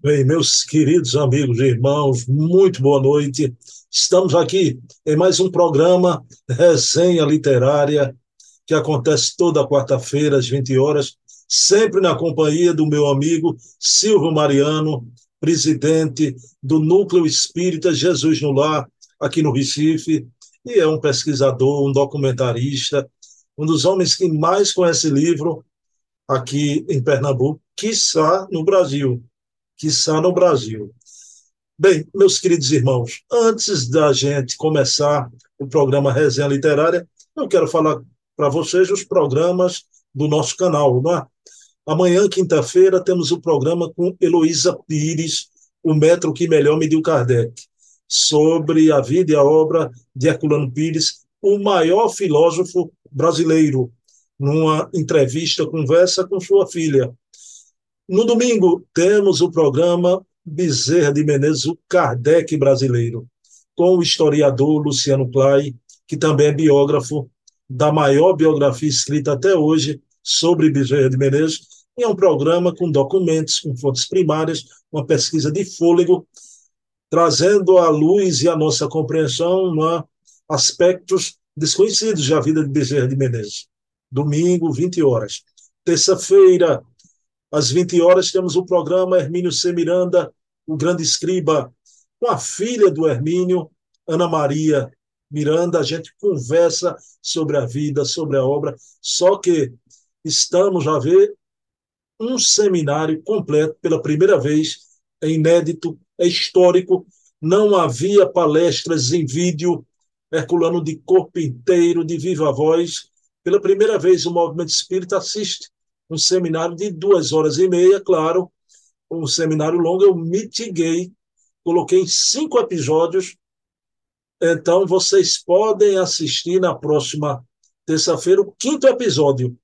Bem, meus queridos amigos e irmãos, muito boa noite. Estamos aqui em mais um programa Resenha Literária, que acontece toda quarta-feira, às 20 horas, sempre na companhia do meu amigo Silvio Mariano, presidente do Núcleo Espírita Jesus no Lar, aqui no Recife, e é um pesquisador, um documentarista, um dos homens que mais conhece livro aqui em Pernambuco, quiçá no Brasil quiçá no Brasil. Bem, meus queridos irmãos, antes da gente começar o programa Resenha Literária, eu quero falar para vocês os programas do nosso canal. Não é? Amanhã, quinta-feira, temos o programa com Heloísa Pires, o metro que melhor mediu Kardec, sobre a vida e a obra de Herculano Pires, o maior filósofo brasileiro, numa entrevista, conversa com sua filha, no domingo, temos o programa Bezerra de Menezes, o Kardec brasileiro, com o historiador Luciano Clay, que também é biógrafo da maior biografia escrita até hoje sobre Bezerra de Menezes. E é um programa com documentos, com fontes primárias, uma pesquisa de fôlego, trazendo à luz e à nossa compreensão aspectos desconhecidos da vida de Bezerra de Menezes. Domingo, 20 horas. Terça-feira, às 20 horas, temos o programa Hermínio C. Miranda, o grande escriba, com a filha do Hermínio, Ana Maria Miranda. A gente conversa sobre a vida, sobre a obra, só que estamos a ver um seminário completo pela primeira vez, é inédito, é histórico. Não havia palestras em vídeo, Herculano de corpo inteiro, de viva voz. Pela primeira vez, o movimento espírita assiste um seminário de duas horas e meia, claro, um seminário longo, eu mitiguei, coloquei em cinco episódios, então vocês podem assistir na próxima terça-feira o quinto episódio.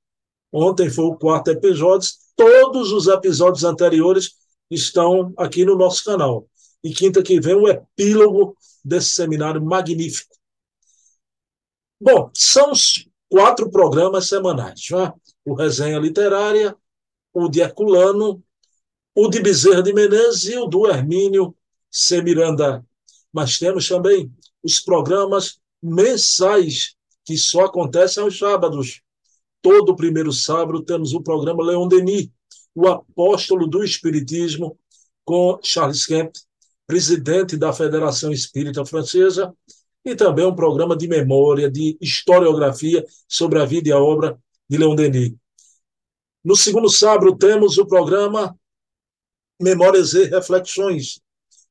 Ontem foi o quarto episódio, todos os episódios anteriores estão aqui no nosso canal. E quinta que vem o epílogo desse seminário magnífico. Bom, são os quatro programas semanais. Né? O Resenha Literária, o de Herculano, o de Bezerra de Menezes e o do Hermínio C. Miranda. Mas temos também os programas mensais, que só acontecem aos sábados. Todo primeiro sábado temos o programa Leon Denis, o apóstolo do Espiritismo, com Charles Kemp, presidente da Federação Espírita Francesa, e também um programa de memória, de historiografia sobre a vida e a obra de Leon Denis. No segundo sábado, temos o programa Memórias e Reflexões,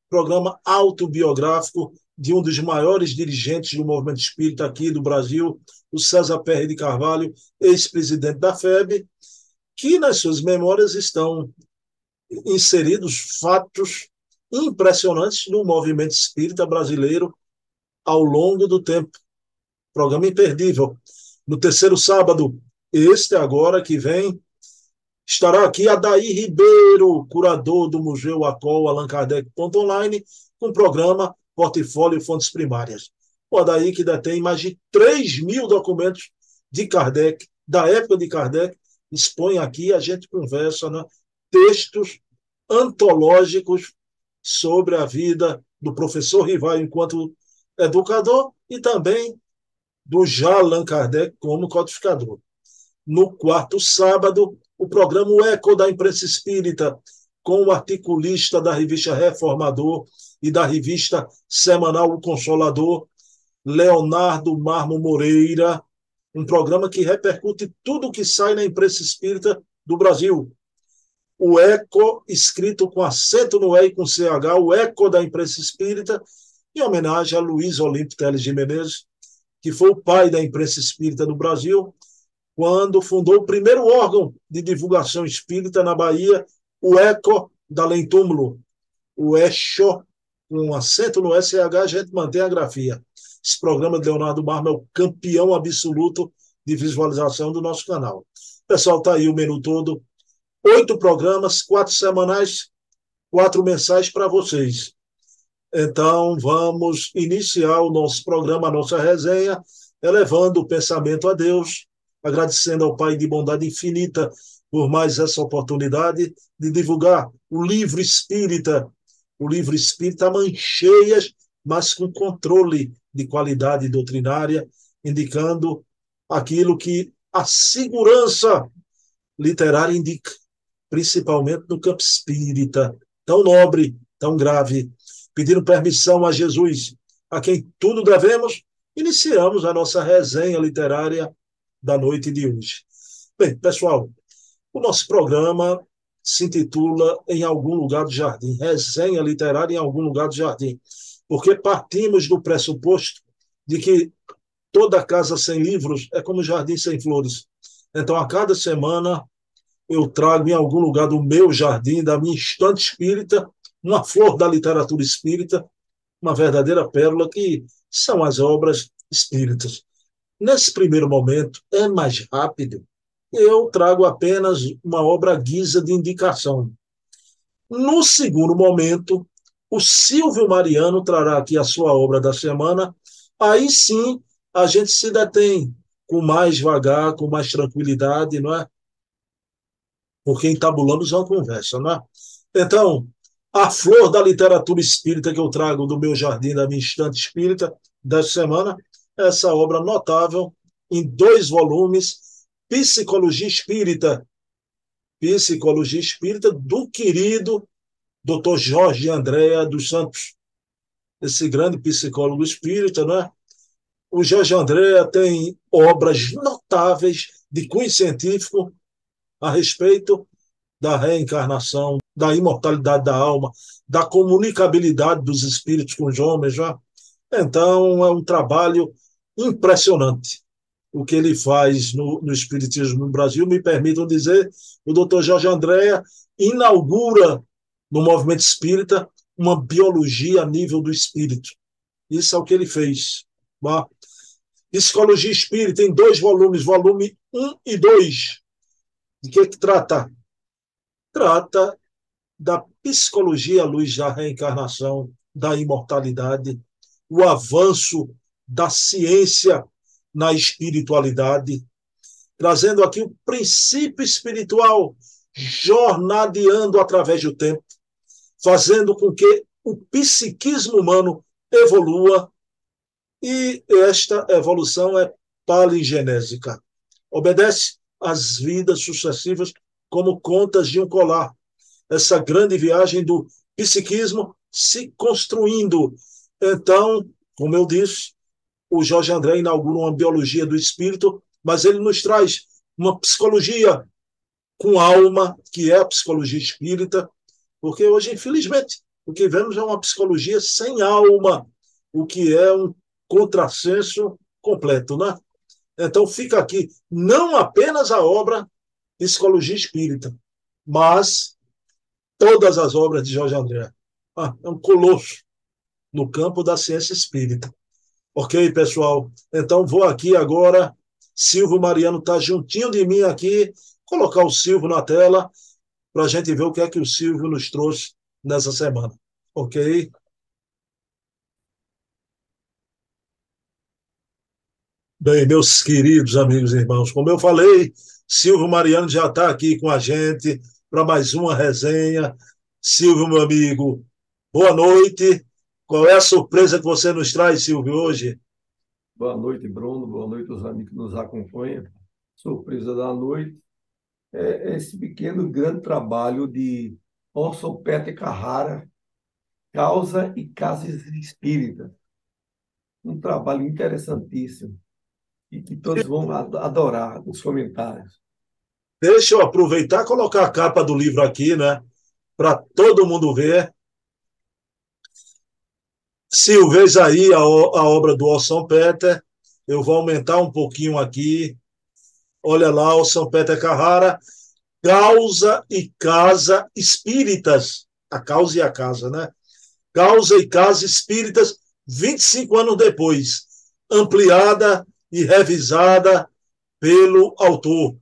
programa autobiográfico de um dos maiores dirigentes do movimento espírita aqui do Brasil, o César Perry de Carvalho, ex-presidente da FEB, que nas suas memórias estão inseridos fatos impressionantes no movimento espírita brasileiro ao longo do tempo. Programa imperdível. No terceiro sábado, este agora que vem, estará aqui Adair Ribeiro, curador do Museu Acol Allan Kardec Online, com o programa Portfólio Fontes Primárias. O Adair que detém mais de 3 mil documentos de Kardec, da época de Kardec, expõe aqui, a gente conversa, né, textos antológicos sobre a vida do professor Rival enquanto educador e também do já Allan Kardec como codificador no quarto sábado, o programa O Eco da Imprensa Espírita, com o articulista da revista Reformador e da revista semanal O Consolador, Leonardo Marmo Moreira, um programa que repercute tudo o que sai na imprensa espírita do Brasil. O Eco, escrito com acento no E e com CH, o Eco da imprensa espírita, em homenagem a Luiz Olímpio Teles de Menezes, que foi o pai da imprensa espírita do Brasil quando fundou o primeiro órgão de divulgação espírita na Bahia, o ECO da Lentúmulo. O ECHO, com acento no SH, a gente mantém a grafia. Esse programa de Leonardo Marmo é o campeão absoluto de visualização do nosso canal. Pessoal, está aí o menu todo. Oito programas, quatro semanais, quatro mensais para vocês. Então, vamos iniciar o nosso programa, a nossa resenha, elevando o pensamento a Deus, agradecendo ao Pai de bondade infinita por mais essa oportunidade de divulgar o livro espírita. O livro espírita, mães cheias, mas com controle de qualidade doutrinária, indicando aquilo que a segurança literária indica, principalmente no campo espírita, tão nobre, tão grave. Pedindo permissão a Jesus, a quem tudo devemos, iniciamos a nossa resenha literária da noite de hoje. Bem, pessoal, o nosso programa se intitula Em Algum Lugar do Jardim, resenha literária em algum lugar do jardim, porque partimos do pressuposto de que toda casa sem livros é como jardim sem flores. Então, a cada semana, eu trago em algum lugar do meu jardim, da minha estante espírita, uma flor da literatura espírita, uma verdadeira pérola que são as obras espíritas. Nesse primeiro momento, é mais rápido. Eu trago apenas uma obra guisa de indicação. No segundo momento, o Silvio Mariano trará aqui a sua obra da semana. Aí sim, a gente se detém com mais vagar, com mais tranquilidade, não é? Porque entabulamos uma conversa, não é? Então, a flor da literatura espírita que eu trago do meu jardim, da minha estante espírita dessa semana, essa obra notável, em dois volumes, Psicologia Espírita. Psicologia Espírita do querido Dr. Jorge Andréa dos Santos, esse grande psicólogo espírita, não é? O Jorge Andréa tem obras notáveis de cunho científico a respeito da reencarnação, da imortalidade da alma, da comunicabilidade dos espíritos com os homens. Já. Então, é um trabalho impressionante o que ele faz no, no Espiritismo no Brasil. Me permitam dizer, o doutor Jorge Andréa inaugura no movimento espírita uma biologia a nível do espírito. Isso é o que ele fez. Tá? Psicologia Espírita em dois volumes, volume 1 e 2. De que, que trata? Trata da psicologia à luz da reencarnação, da imortalidade, o avanço da ciência na espiritualidade, trazendo aqui o princípio espiritual jornadeando através do tempo, fazendo com que o psiquismo humano evolua e esta evolução é paligenésica. Obedece às vidas sucessivas como contas de um colar. Essa grande viagem do psiquismo se construindo. Então, como eu disse, o Jorge André inaugura uma biologia do espírito, mas ele nos traz uma psicologia com alma, que é a psicologia espírita, porque hoje, infelizmente, o que vemos é uma psicologia sem alma, o que é um contrassenso completo, né? Então fica aqui não apenas a obra Psicologia Espírita, mas todas as obras de Jorge André. Ah, é um colosso no campo da ciência espírita. Ok, pessoal? Então vou aqui agora. Silvio Mariano está juntinho de mim aqui. Colocar o Silvio na tela para a gente ver o que é que o Silvio nos trouxe nessa semana. Ok? Bem, meus queridos amigos e irmãos, como eu falei, Silvio Mariano já está aqui com a gente para mais uma resenha. Silvio, meu amigo, boa noite. Qual é a surpresa que você nos traz, Silvio, hoje? Boa noite, Bruno. Boa noite aos amigos que nos acompanham. Surpresa da noite é esse pequeno grande trabalho de Orson Peter Carrara, Causa e Casas Espíritas. Um trabalho interessantíssimo e que todos vão adorar os comentários. Deixa eu aproveitar e colocar a capa do livro aqui, né? Para todo mundo ver. Silvês aí a, a obra do Orson Peter. Eu vou aumentar um pouquinho aqui. Olha lá, Orson Peter Carrara. Causa e Casa Espíritas. A causa e a casa, né? Causa e Casa Espíritas, 25 anos depois. Ampliada e revisada pelo autor.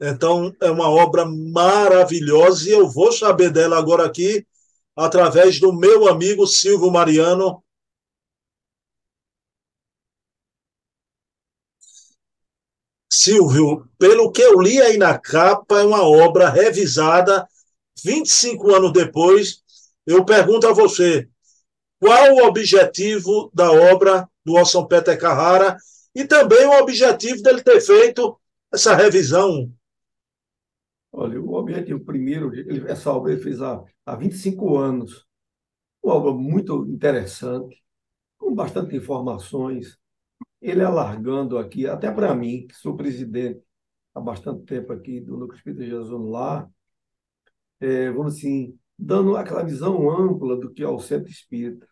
Então, é uma obra maravilhosa e eu vou saber dela agora aqui, através do meu amigo Silvio Mariano. Silvio, pelo que eu li aí na capa, é uma obra revisada 25 anos depois. Eu pergunto a você, qual o objetivo da obra do Orson Peter Carrara e também o objetivo dele ter feito essa revisão? Olha, o objetivo primeiro, essa obra ele fez há, há 25 anos. Uma obra muito interessante, com bastante informações, ele alargando aqui, até para mim, que sou presidente há bastante tempo aqui do Núcleo Espírita Jesus Lar, é, vamos assim, dando aquela visão ampla do que é o Centro Espírita,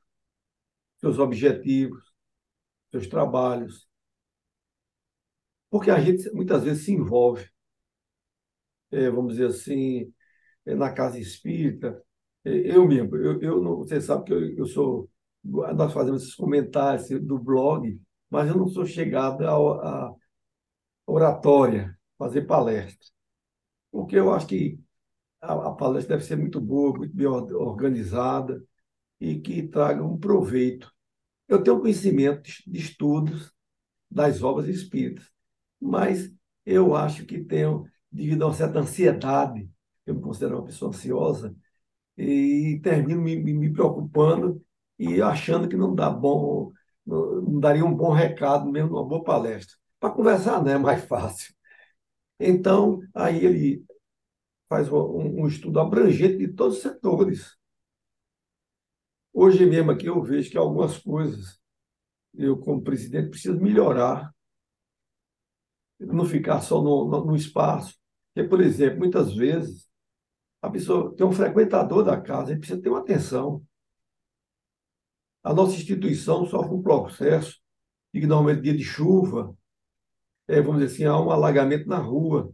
seus objetivos, seus trabalhos. Porque a gente muitas vezes se envolve, vamos dizer assim, é, na casa espírita. É, eu mesmo, eu, eu não, você sabe que eu, eu sou. Nós fazemos esses comentários do blog, mas eu não sou chegado à oratória, fazer palestra. Porque eu acho que a, a, palestra deve ser muito boa, muito bem organizada e que traga um proveito. Eu tenho conhecimento de estudos das obras espíritas, mas eu acho que tenho, devido a uma certa ansiedade, eu me considero uma pessoa ansiosa, e termino me, me preocupando e achando que não dá bom não daria um bom recado mesmo numa boa palestra. Para conversar, né, é mais fácil. Então, aí ele faz um, um estudo abrangente de todos os setores. Hoje mesmo aqui eu vejo que algumas coisas eu, como presidente, preciso melhorar. Não ficar só no, no, no espaço. Porque, por exemplo, muitas vezes a pessoa tem um frequentador da casa, ele precisa ter uma atenção. A nossa instituição sofre um processo de que normalmente dia de chuva, é, vamos dizer assim, há um alagamento na rua.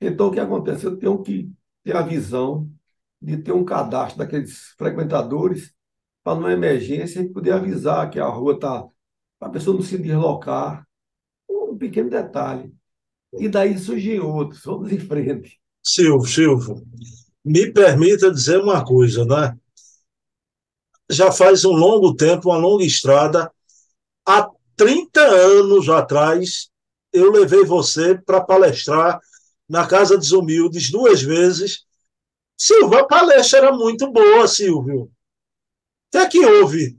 Então, o que acontece? Eu tenho que ter a visão de ter um cadastro daqueles frequentadores para, numa emergência, poder avisar que a rua está. para a pessoa não se deslocar. Um pequeno detalhe. E daí surgem outros, vamos em frente. Silvio, Silvio, me permita dizer uma coisa, né? já faz um longo tempo, uma longa estrada. Há 30 anos atrás, eu levei você para palestrar na Casa dos Humildes duas vezes. Silvio, a palestra era muito boa, Silvio. O que houve?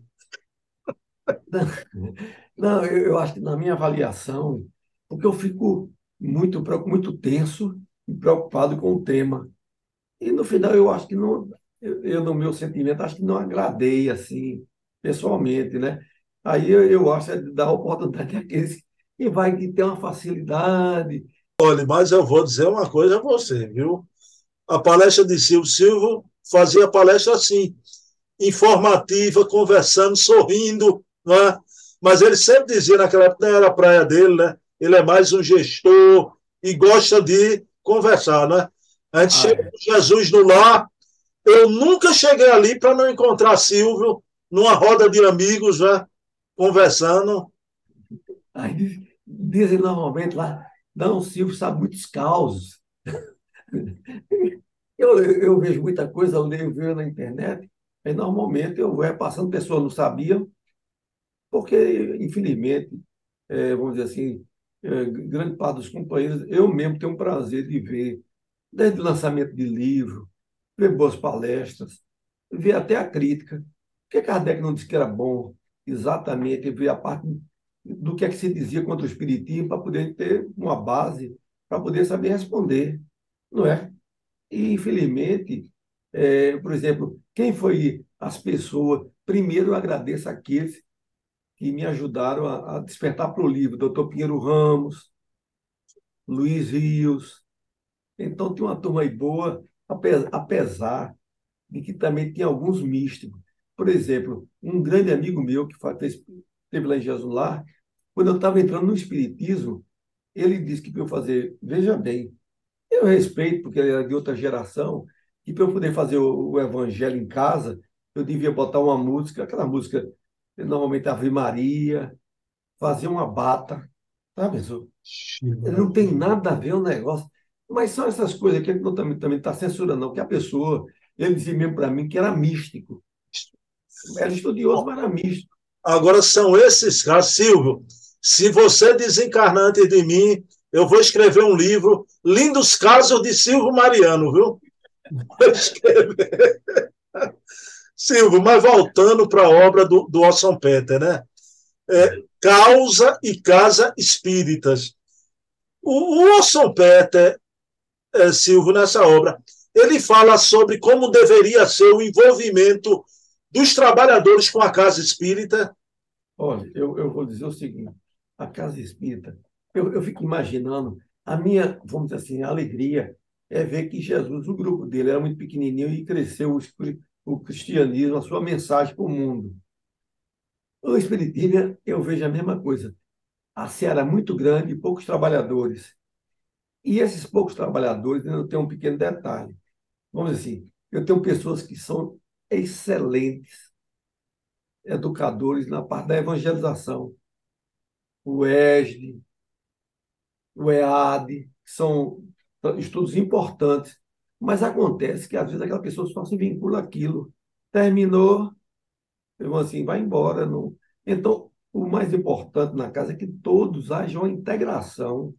Não, eu acho que na minha avaliação, porque eu fico muito, muito tenso e preocupado com o tema. E no final eu acho que não, eu, eu, no meu sentimento, acho que não agradei, assim, pessoalmente, né? Aí eu, eu acho é dar oportunidade àqueles que vai ter uma facilidade. Olha, mas eu vou dizer uma coisa a você, viu? A palestra de Silvio Silva fazia palestra assim, informativa, conversando, sorrindo, né? Mas ele sempre dizia naquela época, não era a praia dele, né? Ele é mais um gestor e gosta de conversar, né? A gente ah, chega é. com Jesus no lar, eu nunca cheguei ali para não encontrar Silvio numa roda de amigos, né, conversando. Aí dizem normalmente lá, não, Silvio sabe muitos causos. eu, eu vejo muita coisa, eu leio, vejo na internet, e normalmente eu vou repassando, pessoas não sabiam, porque, infelizmente, é, vamos dizer assim, é, grande parte dos companheiros, eu mesmo tenho um prazer de ver, desde o lançamento de livro, ver boas palestras, ver até a crítica. Por que Kardec não disse que era bom exatamente ver a parte do que é que se dizia contra o Espiritismo para poder ter uma base, para poder saber responder, não é? E, infelizmente, é, por exemplo, quem foi as pessoas? Primeiro, eu agradeço aqueles que me ajudaram a, a despertar para o livro, doutor Pinheiro Ramos, Luiz Rios. Então, tem uma turma aí boa apesar de que também tem alguns místicos. Por exemplo, um grande amigo meu que esteve lá em Jesus Lar, quando eu estava entrando no Espiritismo, ele disse que para eu fazer, veja bem, eu respeito, porque ele era de outra geração, que para eu poder fazer o, o, evangelho em casa, eu devia botar uma música, aquela música, normalmente Ave Maria, fazer uma bata, sabe? Não tem nada a ver o negócio. Mas são essas coisas que ele não também está censurando, não, que a pessoa, ele dizia mesmo para mim que era místico. Era estudioso, mas era místico. Agora são esses casos, Silvio. Se você desencarnar antes de mim, eu vou escrever um livro, Lindos Casos de Silvio Mariano, viu? Vou escrever. Silvio, mas voltando para a obra do, do Orson Peter, né? É, causa e Casa Espíritas. O, o Orson Peter, é, Silvio, nessa obra, ele fala sobre como deveria ser o envolvimento dos trabalhadores com a Casa Espírita. Olha, eu, eu vou dizer o seguinte: a Casa Espírita, eu, eu fico imaginando, a minha, vamos dizer assim, alegria é ver que Jesus, o grupo dele era muito pequenininho e cresceu o, cristianismo, a sua mensagem para o mundo. O Espiritismo, eu vejo a mesma coisa. A seara é muito grande e poucos trabalhadores. E esses poucos trabalhadores, eu tenho um pequeno detalhe. Vamos dizer assim, eu tenho pessoas que são excelentes educadores na parte da evangelização. O ESD, o EAD, são estudos importantes. Mas acontece que, às vezes, aquela pessoa só se vincula àquilo. Terminou, assim, vai embora. Não... Então, o mais importante na casa é que todos hajam uma integração,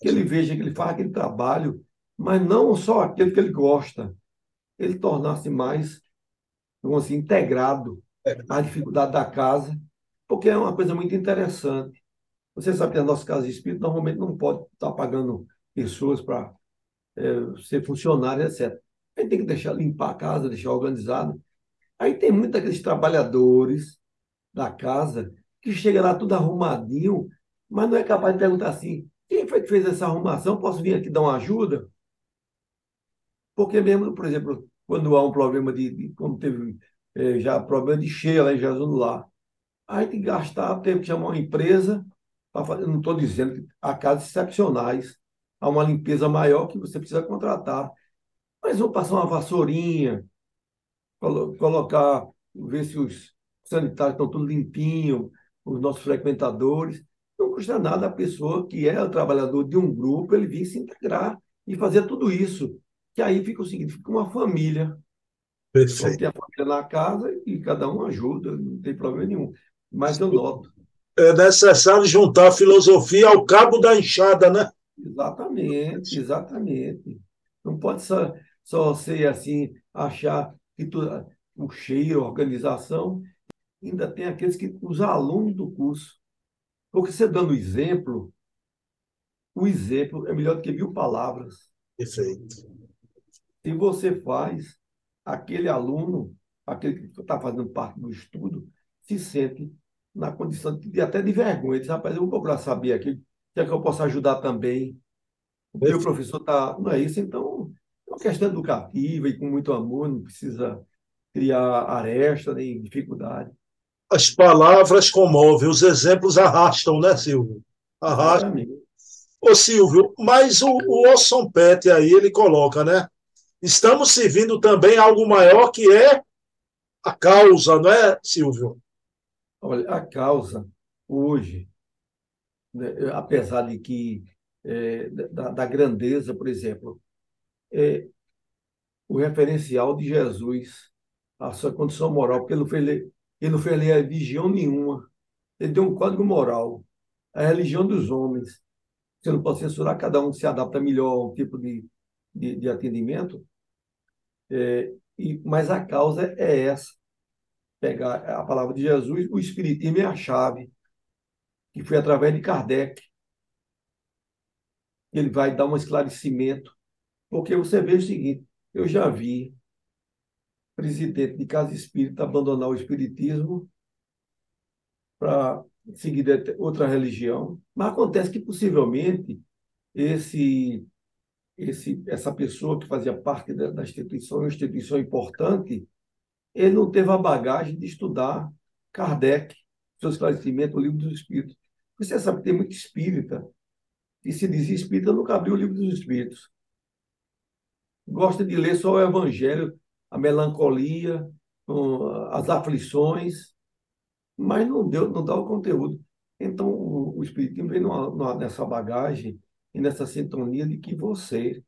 que ele veja que ele faz aquele trabalho, mas não só aquele que ele gosta, ele tornar-se mais, vamos assim, integrado à dificuldade da casa, porque é uma coisa muito interessante. Você sabe que a nossa casa de espírito normalmente não pode estar pagando pessoas para é, ser funcionário, etc. A gente tem que deixar limpar a casa, deixar organizada. Aí tem muitos daqueles trabalhadores da casa que chega lá tudo arrumadinho, mas não é capaz de perguntar assim: quem foi que fez essa arrumação? Posso vir aqui dar uma ajuda? Porque mesmo, por exemplo, quando há um problema de, de como teve é, já problema de cheia lá em Jesus Lar, aí tem que gastar, tem que chamar uma empresa para fazer. Não estou dizendo que há casos excepcionais, há uma limpeza maior que você precisa contratar. Mas vou passar uma vassourinha, colo colocar, ver se os sanitários estão tudo limpinho, os nossos frequentadores. Não custa nada a pessoa que é o trabalhador de um grupo, ele vir se integrar e fazer tudo isso. Que aí fica o seguinte, fica uma família. Perfeito. Tem a família na casa e cada um ajuda, não tem problema nenhum. Mas eu noto. É necessário juntar a filosofia ao cabo da enxada, né? Exatamente, exatamente. Não pode só, só ser assim, achar que tu, o cheiro, a organização, ainda tem aqueles que, os alunos do curso. Porque você dando exemplo, o exemplo é melhor do que mil palavras. Perfeito. Se você faz, aquele aluno, aquele que está fazendo parte do estudo, se sente na condição de até de vergonha. Ele diz, rapaz, eu vou procurar saber aqui é que eu posso ajudar também? O professor está. Não é isso, então é uma questão educativa e com muito amor, não precisa criar aresta nem dificuldade. As palavras comovem, os exemplos arrastam, né, Silvio? Arrastam. Ô, Silvio, mas o, o Orson Pet aí, ele coloca, né? Estamos servindo também algo maior que é a causa, não é, Silvio? Olha, a causa, hoje, né, apesar de que é, da, da, grandeza, por exemplo, é, o referencial de Jesus, a sua condição moral, porque ele não fez, ele não fez religião nenhuma, ele deu um código moral, a religião dos homens. Você não pode censurar, cada um se adapta melhor a um tipo de, de, de atendimento, é, e, mas a causa é essa. Pegar a palavra de Jesus, o Espiritismo é a chave que foi através de Kardec. Ele vai dar um esclarecimento, porque você vê o seguinte: eu já vi presidente de casa espírita abandonar o espiritismo para seguir outra religião, mas acontece que possivelmente esse esse essa pessoa que fazia parte da, instituição, uma instituição importante, ele não teve a bagagem de estudar Kardec, seu esclarecimento, o livro dos Espíritos. Você sabe que tem muito espírita que se diz espírita nunca abriu o livro dos espíritos. Gosta de ler só o evangelho, a melancolia, as aflições, mas não deu, não dá o conteúdo. Então, o, o Espiritismo vem numa, numa, nessa bagagem e nessa sintonia de que você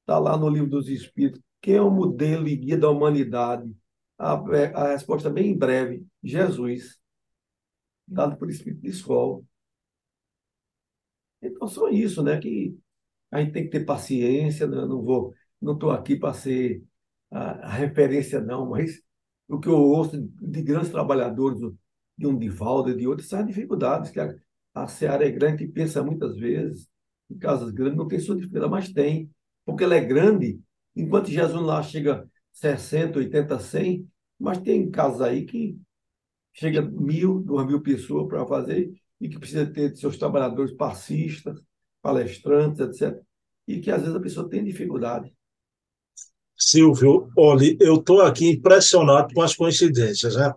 está lá no livro dos Espíritos. Quem é o modelo e guia da humanidade? A, a resposta é bem breve: Jesus dado por espírito de escola. Então, só isso, né? Que a gente tem que ter paciência, né? não vou, não estou aqui para ser a, a, referência, não, mas o que eu ouço de grandes trabalhadores, de um Divaldo de outros, são as dificuldades, que a, a Seara é grande e pensa muitas vezes, em casas grandes não tem sua dificuldade, mas tem, porque ela é grande, enquanto Jesus lá chega 60, 80, 100, mas tem casas aí que chega mil, duas mil pessoas para fazer e que precisa ter seus trabalhadores passistas, palestrantes, etc. E que às vezes a pessoa tem dificuldade. Silvio, olhe, eu estou aqui impressionado com as coincidências. Né?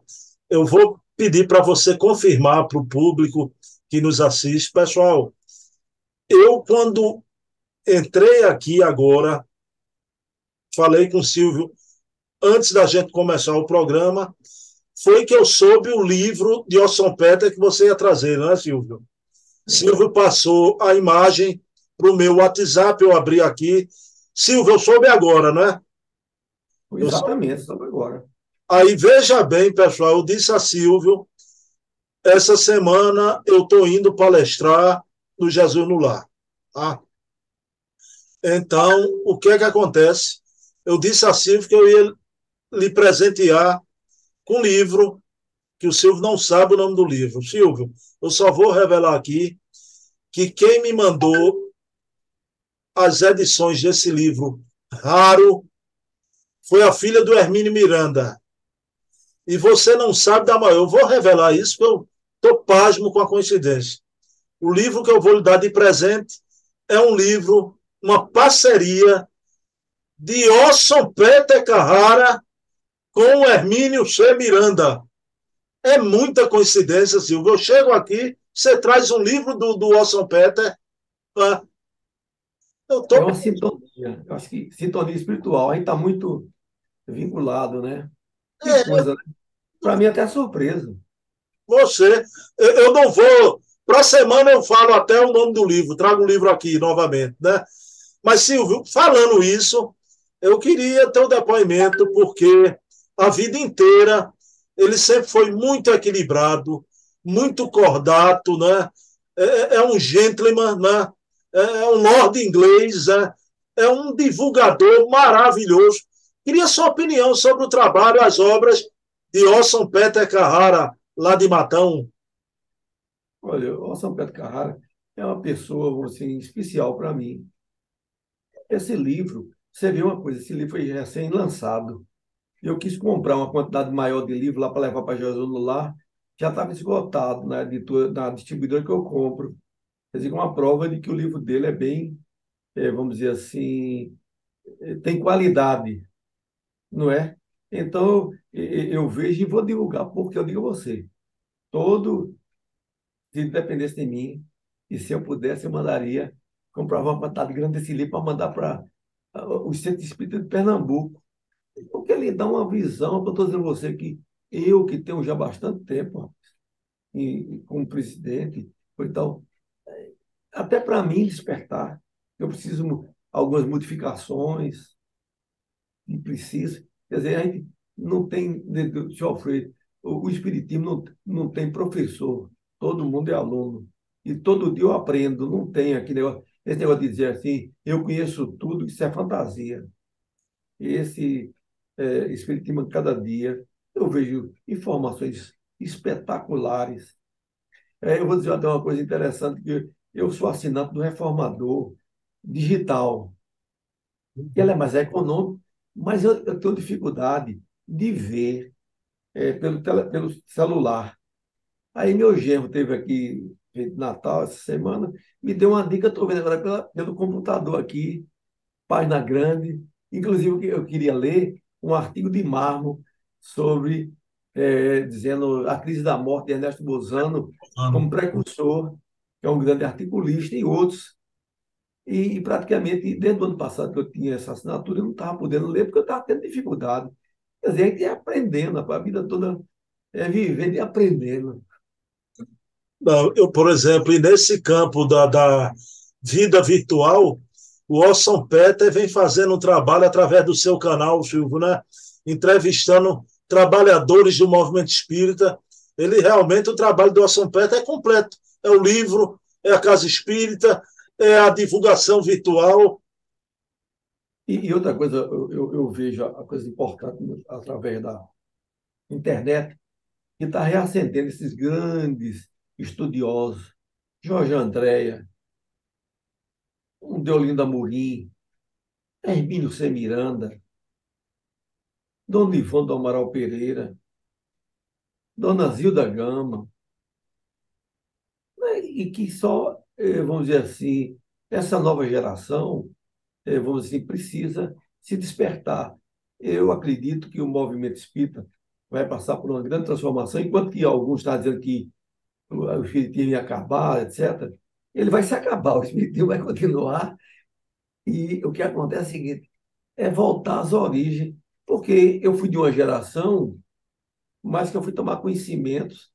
Eu vou pedir para você confirmar para o público que nos assiste. Pessoal, eu, quando entrei aqui agora, falei com o Silvio antes da gente começar o programa, foi que eu soube o livro de Orson Peter que você ia trazer, não é, Silvio? Silvio passou a imagem para o meu WhatsApp, eu abri aqui. Silvio, eu soube agora, não é? Exatamente, soube agora. Aí veja bem, pessoal, eu disse a Silvio, essa semana eu estou indo palestrar no Jesus no Lar. Tá? Então, o que é que acontece? Eu disse a Silvio que eu ia lhe presentear com livro, que o Silvio não sabe o nome do livro. Silvio, eu só vou revelar aqui que quem me mandou as edições desse livro raro foi a filha do Hermínio Miranda. E você não sabe da maior. Eu vou revelar isso, porque eu estou pasmo com a coincidência. O livro que eu vou lhe dar de presente é um livro, uma parceria de Orson Peter Carrara com o Hermínio C. Miranda. É muita coincidência, Silvio. Eu chego aqui, você traz um livro do, do Orson Peter. Eu tô... É uma sintonia. Eu acho que sintonia espiritual. A gente está muito vinculado, né? Que é. coisa, né? Para mim, até surpresa. Você. Eu não vou. Para a semana eu falo até o nome do livro, trago o um livro aqui novamente, né? Mas, Silvio, falando isso, eu queria ter o um depoimento, porque a vida inteira ele sempre foi muito equilibrado, muito cordato, né? É, é, é um gentleman, né? É, é um lord inglês, né? é um divulgador maravilhoso. Queria sua opinião sobre o trabalho, as obras de Orson Peter Carrara, lá de Matão. Olha, Orson Peter Carrara é uma pessoa assim, especial para mim. Esse livro, você vê uma coisa, esse livro foi recém-lançado eu quis comprar uma quantidade maior de livro lá para levar para Jesus no lar, já estava esgotado na, editora, na distribuidora que eu compro. Quer dizer, uma prova de que o livro dele é bem, é, vamos dizer assim, é, tem qualidade, não é? Então, eu vejo e vou divulgar, porque eu digo a você, todo, se dependesse de mim, e se eu pudesse, eu mandaria comprar uma quantidade grande desse livro para mandar para o Centro Espírita de Pernambuco, porque ele dá uma visão, eu estou dizendo a você que eu, que tenho já bastante tempo e, como presidente, então, até para mim despertar, eu preciso algumas modificações, e preciso. Quer dizer, a gente não tem, deixa eu o, o Espiritismo não, não tem professor, todo mundo é aluno. E todo dia eu aprendo, não tem aquele negócio, esse negócio de dizer assim, eu conheço tudo, isso é fantasia. Esse é, Espiritismo cada dia, eu vejo informações espetaculares. É, eu vou dizer até uma coisa interessante, que eu sou assinante do Reformador Digital. Ele é mais econômico, mas eu, eu tenho dificuldade de ver é, pelo, tele, pelo celular. Aí meu genro teve aqui Natal essa semana, me deu uma dica, estou vendo agora pela, pelo computador aqui, página grande. Inclusive, eu queria ler um artigo de Marmo sobre, é, dizendo a crise da morte de Ernesto Bozano como precursor, que é um grande articulista, e outros. E, e, praticamente, desde o ano passado que eu tinha essa assinatura, eu não estava podendo ler, porque eu estava tendo dificuldade. Quer dizer, a gente é aprendendo, a vida toda é vivendo e aprendendo. Não, eu, por exemplo, nesse campo da, da vida virtual, o Orson Peter vem fazendo um trabalho através do seu canal, Silvio, né? entrevistando trabalhadores do movimento espírita. Ele realmente, o trabalho do Orson Peter é completo. É o livro, é a Casa Espírita, é a divulgação virtual. E, e outra coisa, eu, eu, eu, vejo a coisa importante através da internet, que está reacendendo esses grandes estudiosos, Jorge Andréia, um Deolinda Amorim, Hermínio C. Miranda, Dona Ivone do Amaral Pereira, Dona Zilda Gama, né? e que só, eh, vamos dizer assim, essa nova geração, eh, vamos dizer assim, precisa se despertar. Eu acredito que o movimento espírita vai passar por uma grande transformação, enquanto que alguns estão dizendo que o espiritismo ia acabar, etc., ele vai se acabar, o espiritismo vai continuar, e o que acontece é o seguinte, é voltar às origens porque eu fui de uma geração, mas que eu fui tomar conhecimentos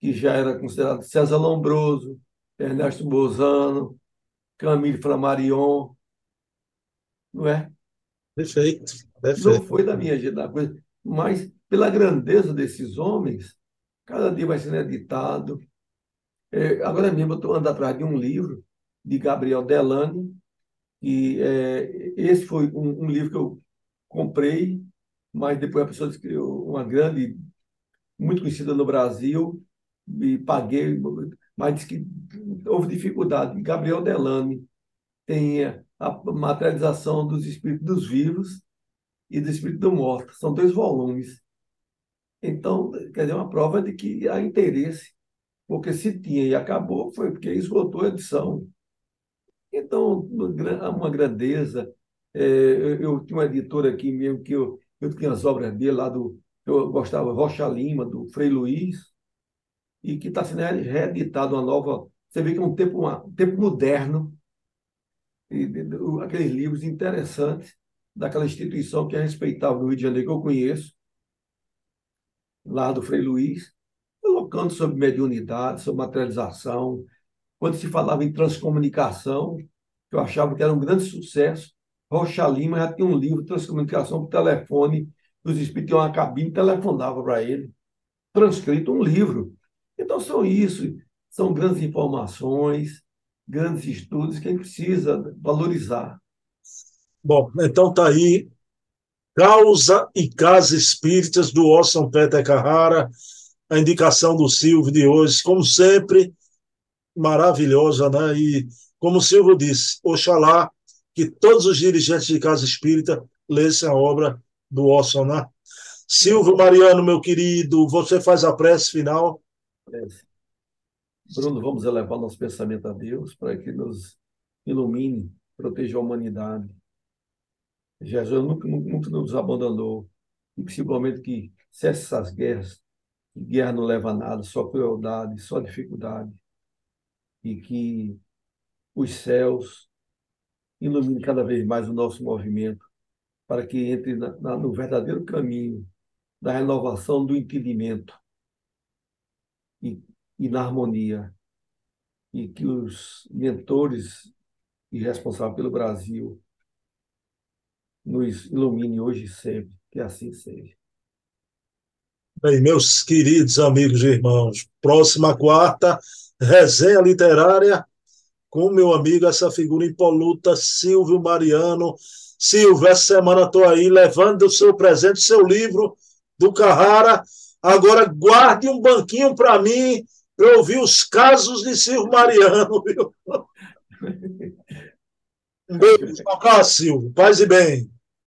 que já era considerado César Lombroso, Ernesto Bozano, Camille Flammarion, não é? Perfeito, perfeito. Não foi da minha geração, mas pela grandeza desses homens, cada dia vai sendo editado. É, agora mesmo eu estou andando atrás de um livro de Gabriel Delane, e é, esse foi um, um livro que eu comprei, mas depois a pessoa escreveu uma grande, muito conhecida no Brasil, e paguei, mas disse que houve dificuldade. Gabriel Delane tem a materialização dos espíritos dos vivos e do espírito do morto. São dois volumes. Então, quer dizer, uma prova de que há interesse, porque se tinha e acabou, foi porque esgotou a edição. Então, uma grandeza, é, eu tinha uma editora aqui mesmo que eu, eu tinha as obras dele lá do. Eu gostava, Rocha Lima, do Frei Luiz, e que está sendo reeditado uma nova. Você vê que é um tempo, uma, um tempo moderno, e, aqueles livros interessantes daquela instituição que é respeitável no Rio de Janeiro, que eu conheço, lá do Frei Luiz, colocando sobre mediunidade, sobre materialização. Quando se falava em transcomunicação, que eu achava que era um grande sucesso, Rocha Lima já tinha um livro, Transcomunicação por Telefone, os espíritos tinham uma cabine, telefonava para ele, transcrito um livro. Então, são isso, são grandes informações, grandes estudos que a gente precisa valorizar. Bom, então está aí Causa e Casa Espíritas do Orson Peter Carrara, a indicação do Silvio de hoje, como sempre, maravilhosa, né? E como o Silvio disse, Oxalá que todos os dirigentes de casa espírita lessem a obra do Orson, né? Silvio Mariano, meu querido, você faz a prece final. Bruno, vamos elevar nosso pensamento a Deus para que nos ilumine, proteja a humanidade. Jesus nunca, nunca nos abandonou, e principalmente que cesse essas guerras, guerra não leva a nada, só crueldade, só dificuldade, e que os céus ilumine cada vez mais o nosso movimento, para que entre na, na, no verdadeiro caminho da renovação do entendimento e, e na harmonia, e que os mentores e responsáveis pelo Brasil nos ilumine hoje e sempre, que assim seja. Bem, meus queridos amigos e irmãos, próxima quarta, resenha literária com meu amigo, essa figura impoluta, Silvio Mariano. Silvio, essa semana estou aí levando o seu presente, seu livro do Carrara. Agora guarde um banquinho para mim, para ouvir os casos de Silvio Mariano. Viu? Um beijo, Silvio. Paz e bem.